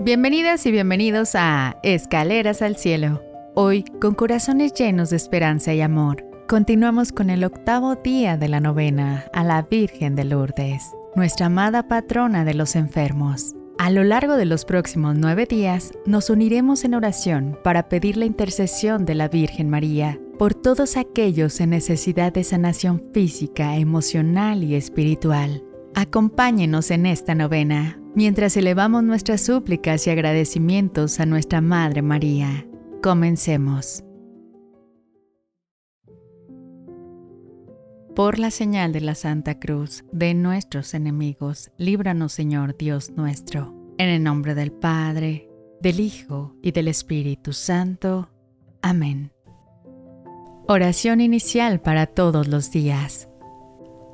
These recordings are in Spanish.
Bienvenidas y bienvenidos a Escaleras al Cielo. Hoy, con corazones llenos de esperanza y amor, continuamos con el octavo día de la novena a la Virgen de Lourdes, nuestra amada patrona de los enfermos. A lo largo de los próximos nueve días, nos uniremos en oración para pedir la intercesión de la Virgen María por todos aquellos en necesidad de sanación física, emocional y espiritual. Acompáñenos en esta novena mientras elevamos nuestras súplicas y agradecimientos a nuestra Madre María. Comencemos. Por la señal de la Santa Cruz de nuestros enemigos, líbranos Señor Dios nuestro, en el nombre del Padre, del Hijo y del Espíritu Santo. Amén. Oración inicial para todos los días.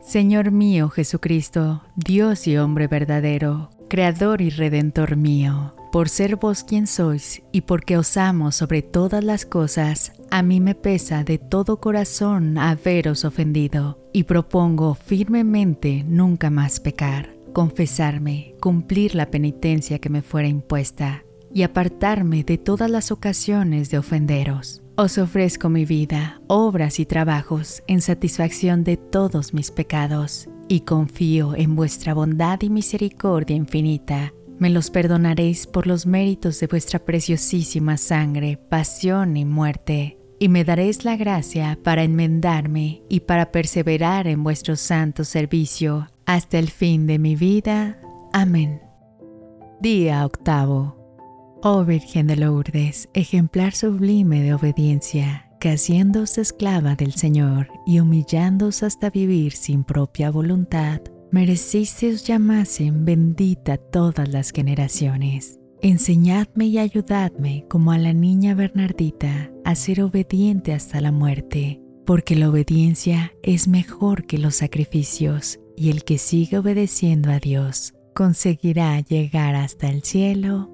Señor mío Jesucristo, Dios y hombre verdadero, Creador y Redentor mío, por ser vos quien sois y porque os amo sobre todas las cosas, a mí me pesa de todo corazón haberos ofendido y propongo firmemente nunca más pecar, confesarme, cumplir la penitencia que me fuera impuesta y apartarme de todas las ocasiones de ofenderos. Os ofrezco mi vida, obras y trabajos en satisfacción de todos mis pecados y confío en vuestra bondad y misericordia infinita. Me los perdonaréis por los méritos de vuestra preciosísima sangre, pasión y muerte, y me daréis la gracia para enmendarme y para perseverar en vuestro santo servicio hasta el fin de mi vida. Amén. Día octavo. Oh Virgen de Lourdes, ejemplar sublime de obediencia, que haciéndose esclava del Señor y humillándose hasta vivir sin propia voluntad, mereciste os llamasen bendita todas las generaciones. Enseñadme y ayudadme como a la niña Bernardita a ser obediente hasta la muerte, porque la obediencia es mejor que los sacrificios y el que sigue obedeciendo a Dios conseguirá llegar hasta el cielo.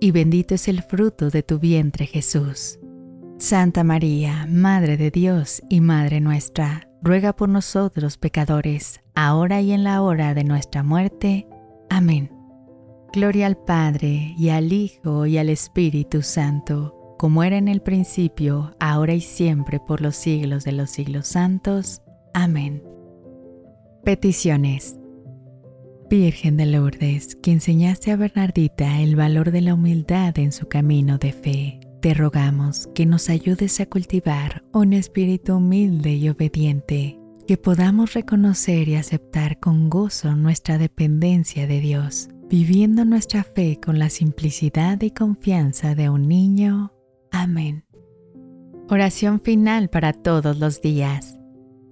y bendito es el fruto de tu vientre Jesús. Santa María, Madre de Dios y Madre nuestra, ruega por nosotros pecadores, ahora y en la hora de nuestra muerte. Amén. Gloria al Padre, y al Hijo, y al Espíritu Santo, como era en el principio, ahora y siempre, por los siglos de los siglos santos. Amén. Peticiones. Virgen de Lourdes, que enseñaste a Bernardita el valor de la humildad en su camino de fe te rogamos que nos ayudes a cultivar un espíritu humilde y obediente, que podamos reconocer y aceptar con gozo nuestra dependencia de Dios, viviendo nuestra fe con la simplicidad y confianza de un niño. Amén. Oración final para todos los días.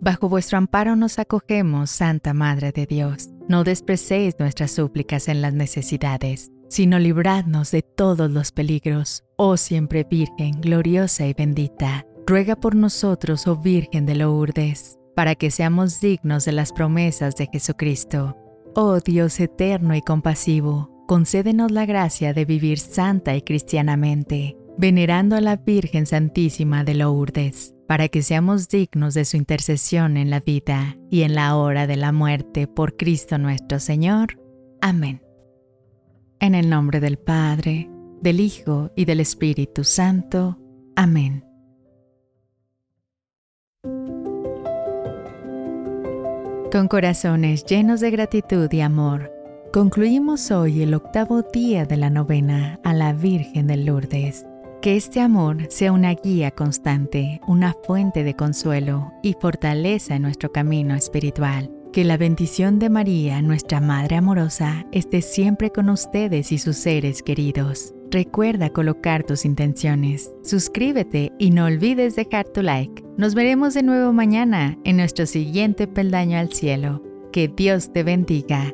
Bajo vuestro amparo nos acogemos, Santa Madre de Dios. No desprecéis nuestras súplicas en las necesidades sino libradnos de todos los peligros. Oh siempre Virgen, gloriosa y bendita, ruega por nosotros, oh Virgen de Lourdes, para que seamos dignos de las promesas de Jesucristo. Oh Dios eterno y compasivo, concédenos la gracia de vivir santa y cristianamente, venerando a la Virgen Santísima de Lourdes, para que seamos dignos de su intercesión en la vida y en la hora de la muerte por Cristo nuestro Señor. Amén. En el nombre del Padre, del Hijo y del Espíritu Santo. Amén. Con corazones llenos de gratitud y amor, concluimos hoy el octavo día de la novena a la Virgen de Lourdes. Que este amor sea una guía constante, una fuente de consuelo y fortaleza en nuestro camino espiritual. Que la bendición de María, nuestra Madre amorosa, esté siempre con ustedes y sus seres queridos. Recuerda colocar tus intenciones, suscríbete y no olvides dejar tu like. Nos veremos de nuevo mañana en nuestro siguiente peldaño al cielo. Que Dios te bendiga